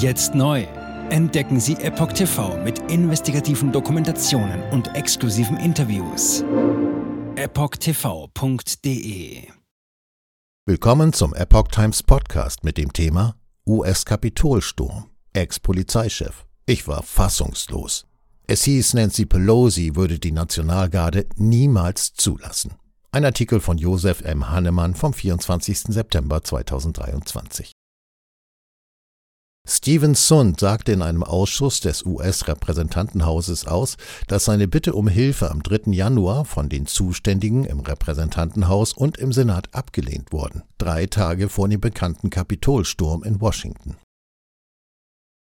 Jetzt neu. Entdecken Sie Epoch TV mit investigativen Dokumentationen und exklusiven Interviews. EpochTV.de Willkommen zum Epoch Times Podcast mit dem Thema US-Kapitolsturm. Ex-Polizeichef. Ich war fassungslos. Es hieß, Nancy Pelosi würde die Nationalgarde niemals zulassen. Ein Artikel von Josef M. Hannemann vom 24. September 2023. Steven Sund sagte in einem Ausschuss des US-Repräsentantenhauses aus, dass seine Bitte um Hilfe am 3. Januar von den Zuständigen im Repräsentantenhaus und im Senat abgelehnt wurden, drei Tage vor dem bekannten Kapitolsturm in Washington.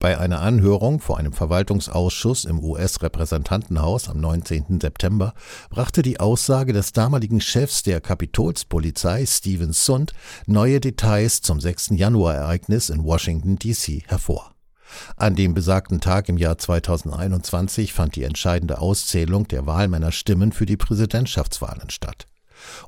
Bei einer Anhörung vor einem Verwaltungsausschuss im US-Repräsentantenhaus am 19. September brachte die Aussage des damaligen Chefs der Kapitolspolizei Steven Sund neue Details zum 6. Januarereignis in Washington, D.C. hervor. An dem besagten Tag im Jahr 2021 fand die entscheidende Auszählung der Wahlmännerstimmen für die Präsidentschaftswahlen statt.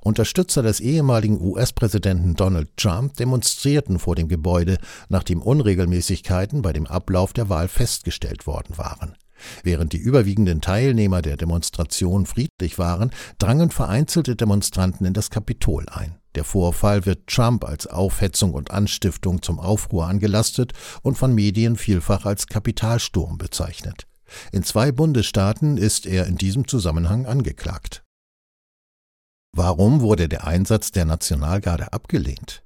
Unterstützer des ehemaligen US-Präsidenten Donald Trump demonstrierten vor dem Gebäude, nachdem Unregelmäßigkeiten bei dem Ablauf der Wahl festgestellt worden waren. Während die überwiegenden Teilnehmer der Demonstration friedlich waren, drangen vereinzelte Demonstranten in das Kapitol ein. Der Vorfall wird Trump als Aufhetzung und Anstiftung zum Aufruhr angelastet und von Medien vielfach als Kapitalsturm bezeichnet. In zwei Bundesstaaten ist er in diesem Zusammenhang angeklagt. Warum wurde der Einsatz der Nationalgarde abgelehnt?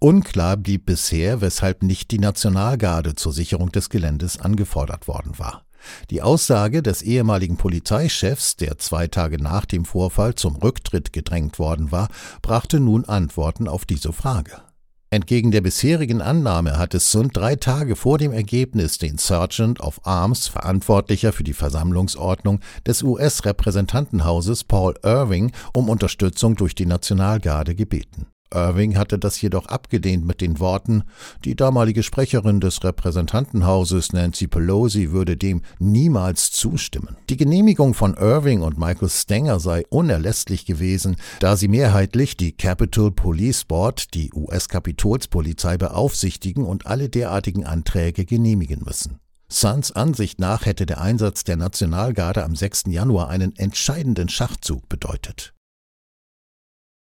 Unklar blieb bisher, weshalb nicht die Nationalgarde zur Sicherung des Geländes angefordert worden war. Die Aussage des ehemaligen Polizeichefs, der zwei Tage nach dem Vorfall zum Rücktritt gedrängt worden war, brachte nun Antworten auf diese Frage. Entgegen der bisherigen Annahme hatte Sund drei Tage vor dem Ergebnis den Sergeant of Arms, Verantwortlicher für die Versammlungsordnung des US-Repräsentantenhauses Paul Irving, um Unterstützung durch die Nationalgarde gebeten. Irving hatte das jedoch abgelehnt mit den Worten, die damalige Sprecherin des Repräsentantenhauses Nancy Pelosi würde dem niemals zustimmen. Die Genehmigung von Irving und Michael Stenger sei unerlässlich gewesen, da sie mehrheitlich die Capitol Police Board, die US-Kapitolspolizei, beaufsichtigen und alle derartigen Anträge genehmigen müssen. Suns Ansicht nach hätte der Einsatz der Nationalgarde am 6. Januar einen entscheidenden Schachzug bedeutet.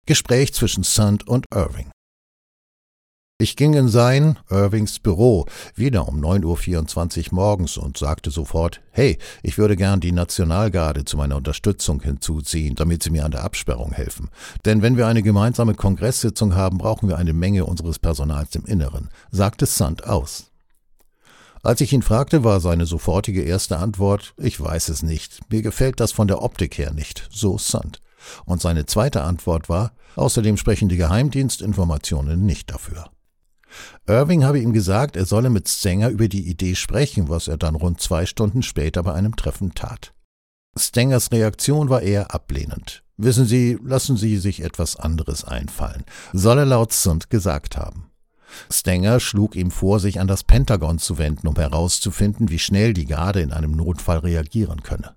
Gespräch zwischen Sund und Irving. Ich ging in sein, Irvings Büro, wieder um 9.24 Uhr morgens und sagte sofort, hey, ich würde gern die Nationalgarde zu meiner Unterstützung hinzuziehen, damit sie mir an der Absperrung helfen. Denn wenn wir eine gemeinsame Kongresssitzung haben, brauchen wir eine Menge unseres Personals im Inneren, sagte Sund aus. Als ich ihn fragte, war seine sofortige erste Antwort, ich weiß es nicht, mir gefällt das von der Optik her nicht, so Sund. Und seine zweite Antwort war, außerdem sprechen die Geheimdienstinformationen nicht dafür. Irving habe ihm gesagt, er solle mit Stenger über die Idee sprechen, was er dann rund zwei Stunden später bei einem Treffen tat. Stengers Reaktion war eher ablehnend. Wissen Sie, lassen Sie sich etwas anderes einfallen, soll er laut Sund gesagt haben. Stenger schlug ihm vor, sich an das Pentagon zu wenden, um herauszufinden, wie schnell die Garde in einem Notfall reagieren könne.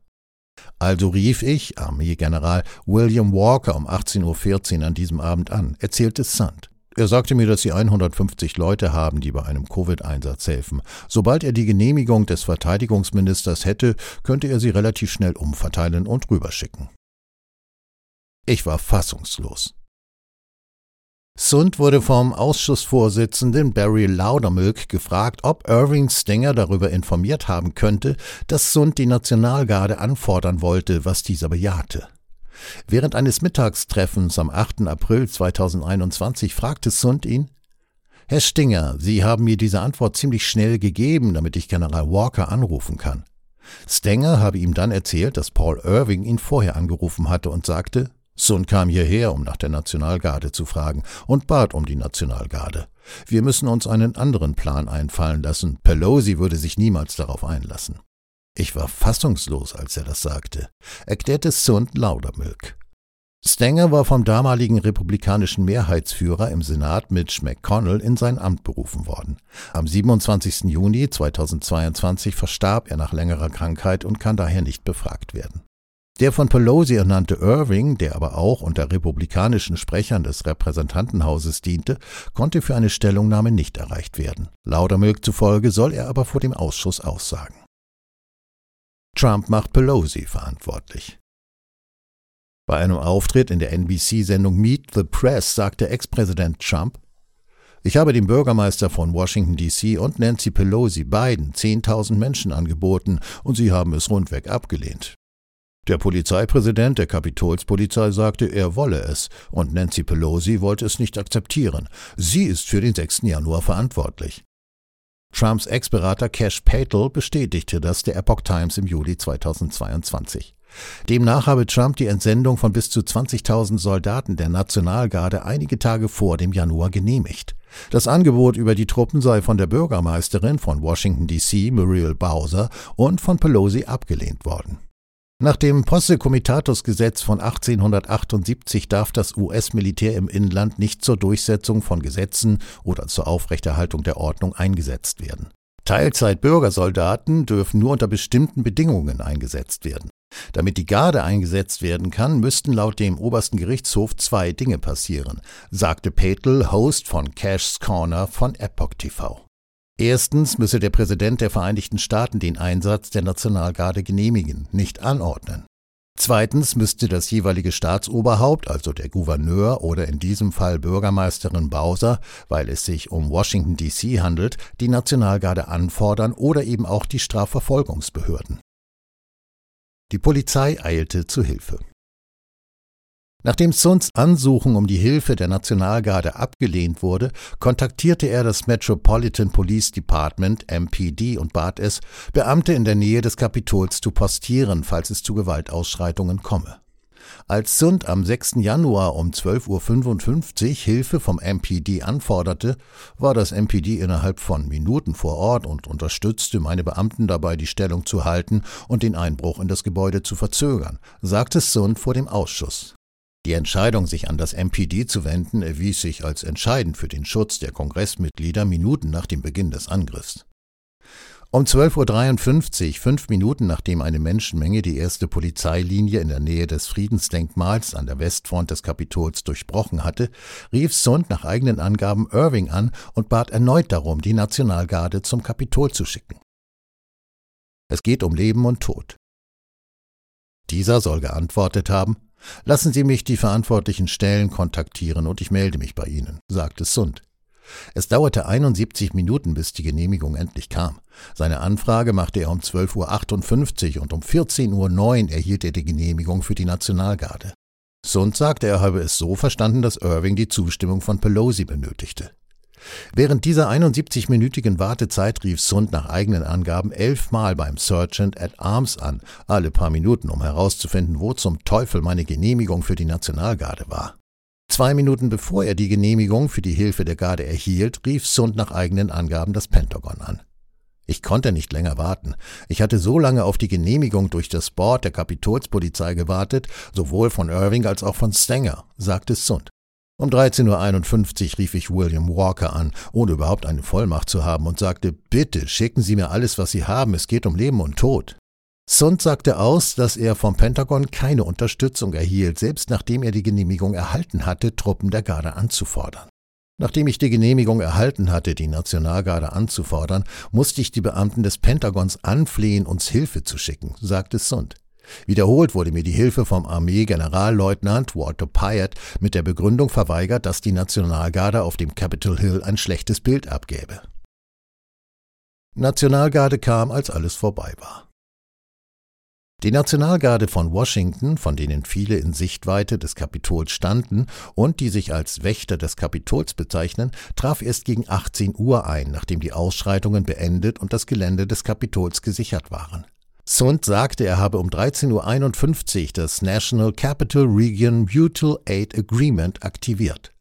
Also rief ich Armeegeneral William Walker um 18.14 Uhr an diesem Abend an, erzählte Sand. Er sagte mir, dass sie 150 Leute haben, die bei einem Covid-Einsatz helfen. Sobald er die Genehmigung des Verteidigungsministers hätte, könnte er sie relativ schnell umverteilen und rüberschicken. Ich war fassungslos. Sund wurde vom Ausschussvorsitzenden Barry Laudermilk gefragt, ob Irving Stenger darüber informiert haben könnte, dass Sund die Nationalgarde anfordern wollte, was dieser bejahte. Während eines Mittagstreffens am 8. April 2021 fragte Sund ihn, Herr Stinger, Sie haben mir diese Antwort ziemlich schnell gegeben, damit ich General Walker anrufen kann. Stenger habe ihm dann erzählt, dass Paul Irving ihn vorher angerufen hatte und sagte, Sun kam hierher, um nach der Nationalgarde zu fragen, und bat um die Nationalgarde. Wir müssen uns einen anderen Plan einfallen lassen. Pelosi würde sich niemals darauf einlassen. Ich war fassungslos, als er das sagte, erklärte Sund Laudermilk. Stenger war vom damaligen republikanischen Mehrheitsführer im Senat Mitch McConnell in sein Amt berufen worden. Am 27. Juni 2022 verstarb er nach längerer Krankheit und kann daher nicht befragt werden. Der von Pelosi ernannte Irving, der aber auch unter republikanischen Sprechern des Repräsentantenhauses diente, konnte für eine Stellungnahme nicht erreicht werden. Laudermilk zufolge soll er aber vor dem Ausschuss aussagen. Trump macht Pelosi verantwortlich. Bei einem Auftritt in der NBC-Sendung Meet the Press sagte Ex-Präsident Trump, ich habe dem Bürgermeister von Washington, D.C. und Nancy Pelosi beiden 10.000 Menschen angeboten und sie haben es rundweg abgelehnt. Der Polizeipräsident der Kapitolspolizei sagte, er wolle es, und Nancy Pelosi wollte es nicht akzeptieren. Sie ist für den 6. Januar verantwortlich. Trumps Ex-Berater Cash Patel bestätigte das der Epoch Times im Juli 2022. Demnach habe Trump die Entsendung von bis zu 20.000 Soldaten der Nationalgarde einige Tage vor dem Januar genehmigt. Das Angebot über die Truppen sei von der Bürgermeisterin von Washington DC, Muriel Bowser, und von Pelosi abgelehnt worden. Nach dem Posse Comitatus Gesetz von 1878 darf das US-Militär im Inland nicht zur Durchsetzung von Gesetzen oder zur Aufrechterhaltung der Ordnung eingesetzt werden. Teilzeit-Bürgersoldaten dürfen nur unter bestimmten Bedingungen eingesetzt werden. Damit die Garde eingesetzt werden kann, müssten laut dem obersten Gerichtshof zwei Dinge passieren, sagte Petel, Host von Cash's Corner von Epoch TV. Erstens müsse der Präsident der Vereinigten Staaten den Einsatz der Nationalgarde genehmigen, nicht anordnen. Zweitens müsste das jeweilige Staatsoberhaupt, also der Gouverneur oder in diesem Fall Bürgermeisterin Bowser, weil es sich um Washington DC handelt, die Nationalgarde anfordern oder eben auch die Strafverfolgungsbehörden. Die Polizei eilte zu Hilfe. Nachdem Suns Ansuchung um die Hilfe der Nationalgarde abgelehnt wurde, kontaktierte er das Metropolitan Police Department MPD und bat es, Beamte in der Nähe des Kapitols zu postieren, falls es zu Gewaltausschreitungen komme. Als Sund am 6. Januar um 12.55 Uhr Hilfe vom MPD anforderte, war das MPD innerhalb von Minuten vor Ort und unterstützte meine Beamten dabei, die Stellung zu halten und den Einbruch in das Gebäude zu verzögern, sagte Sund vor dem Ausschuss. Die Entscheidung, sich an das MPD zu wenden, erwies sich als entscheidend für den Schutz der Kongressmitglieder Minuten nach dem Beginn des Angriffs. Um 12.53 Uhr, fünf Minuten nachdem eine Menschenmenge die erste Polizeilinie in der Nähe des Friedensdenkmals an der Westfront des Kapitols durchbrochen hatte, rief Sund nach eigenen Angaben Irving an und bat erneut darum, die Nationalgarde zum Kapitol zu schicken. Es geht um Leben und Tod. Dieser soll geantwortet haben, Lassen Sie mich die verantwortlichen Stellen kontaktieren und ich melde mich bei Ihnen, sagte Sund. Es dauerte 71 Minuten, bis die Genehmigung endlich kam. Seine Anfrage machte er um 12.58 Uhr und um 14.09 Uhr erhielt er die Genehmigung für die Nationalgarde. Sund sagte, er habe es so verstanden, dass Irving die Zustimmung von Pelosi benötigte. Während dieser 71-minütigen Wartezeit rief Sund nach eigenen Angaben elfmal beim Sergeant at Arms an, alle paar Minuten, um herauszufinden, wo zum Teufel meine Genehmigung für die Nationalgarde war. Zwei Minuten bevor er die Genehmigung für die Hilfe der Garde erhielt, rief Sund nach eigenen Angaben das Pentagon an. Ich konnte nicht länger warten. Ich hatte so lange auf die Genehmigung durch das Board der Kapitolspolizei gewartet, sowohl von Irving als auch von Stenger, sagte Sund. Um 13.51 Uhr rief ich William Walker an, ohne überhaupt eine Vollmacht zu haben, und sagte, bitte schicken Sie mir alles, was Sie haben, es geht um Leben und Tod. Sund sagte aus, dass er vom Pentagon keine Unterstützung erhielt, selbst nachdem er die Genehmigung erhalten hatte, Truppen der Garde anzufordern. Nachdem ich die Genehmigung erhalten hatte, die Nationalgarde anzufordern, musste ich die Beamten des Pentagons anflehen, uns Hilfe zu schicken, sagte Sund. Wiederholt wurde mir die Hilfe vom Armee-Generalleutnant Walter Pyatt mit der Begründung verweigert, dass die Nationalgarde auf dem Capitol Hill ein schlechtes Bild abgäbe. Nationalgarde kam, als alles vorbei war. Die Nationalgarde von Washington, von denen viele in Sichtweite des Kapitols standen und die sich als Wächter des Kapitols bezeichnen, traf erst gegen 18 Uhr ein, nachdem die Ausschreitungen beendet und das Gelände des Kapitols gesichert waren. Sund sagte, er habe um 13.51 Uhr das National Capital Region Mutual Aid Agreement aktiviert.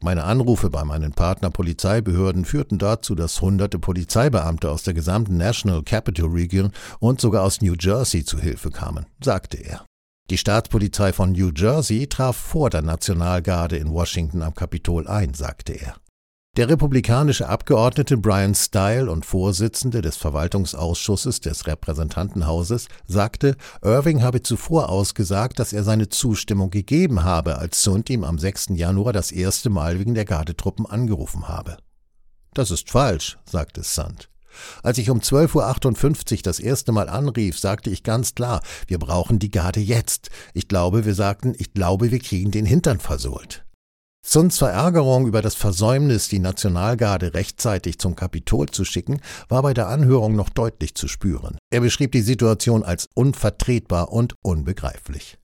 Meine Anrufe bei meinen Partnerpolizeibehörden führten dazu, dass hunderte Polizeibeamte aus der gesamten National Capital Region und sogar aus New Jersey zu Hilfe kamen, sagte er. Die Staatspolizei von New Jersey traf vor der Nationalgarde in Washington am Kapitol ein, sagte er. Der republikanische Abgeordnete Brian Style und Vorsitzende des Verwaltungsausschusses des Repräsentantenhauses sagte, Irving habe zuvor ausgesagt, dass er seine Zustimmung gegeben habe, als Sund ihm am 6. Januar das erste Mal wegen der Gardetruppen angerufen habe. Das ist falsch, sagte Sund. Als ich um 12.58 Uhr das erste Mal anrief, sagte ich ganz klar, wir brauchen die Garde jetzt. Ich glaube, wir sagten, ich glaube, wir kriegen den Hintern versohlt. Sunds Verärgerung über das Versäumnis, die Nationalgarde rechtzeitig zum Kapitol zu schicken, war bei der Anhörung noch deutlich zu spüren. Er beschrieb die Situation als unvertretbar und unbegreiflich.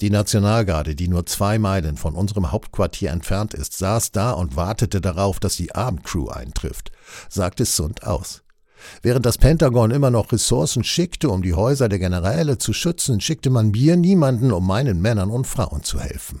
Die Nationalgarde, die nur zwei Meilen von unserem Hauptquartier entfernt ist, saß da und wartete darauf, dass die Abendcrew eintrifft, sagte Sund aus. Während das Pentagon immer noch Ressourcen schickte, um die Häuser der Generäle zu schützen, schickte man mir niemanden, um meinen Männern und Frauen zu helfen.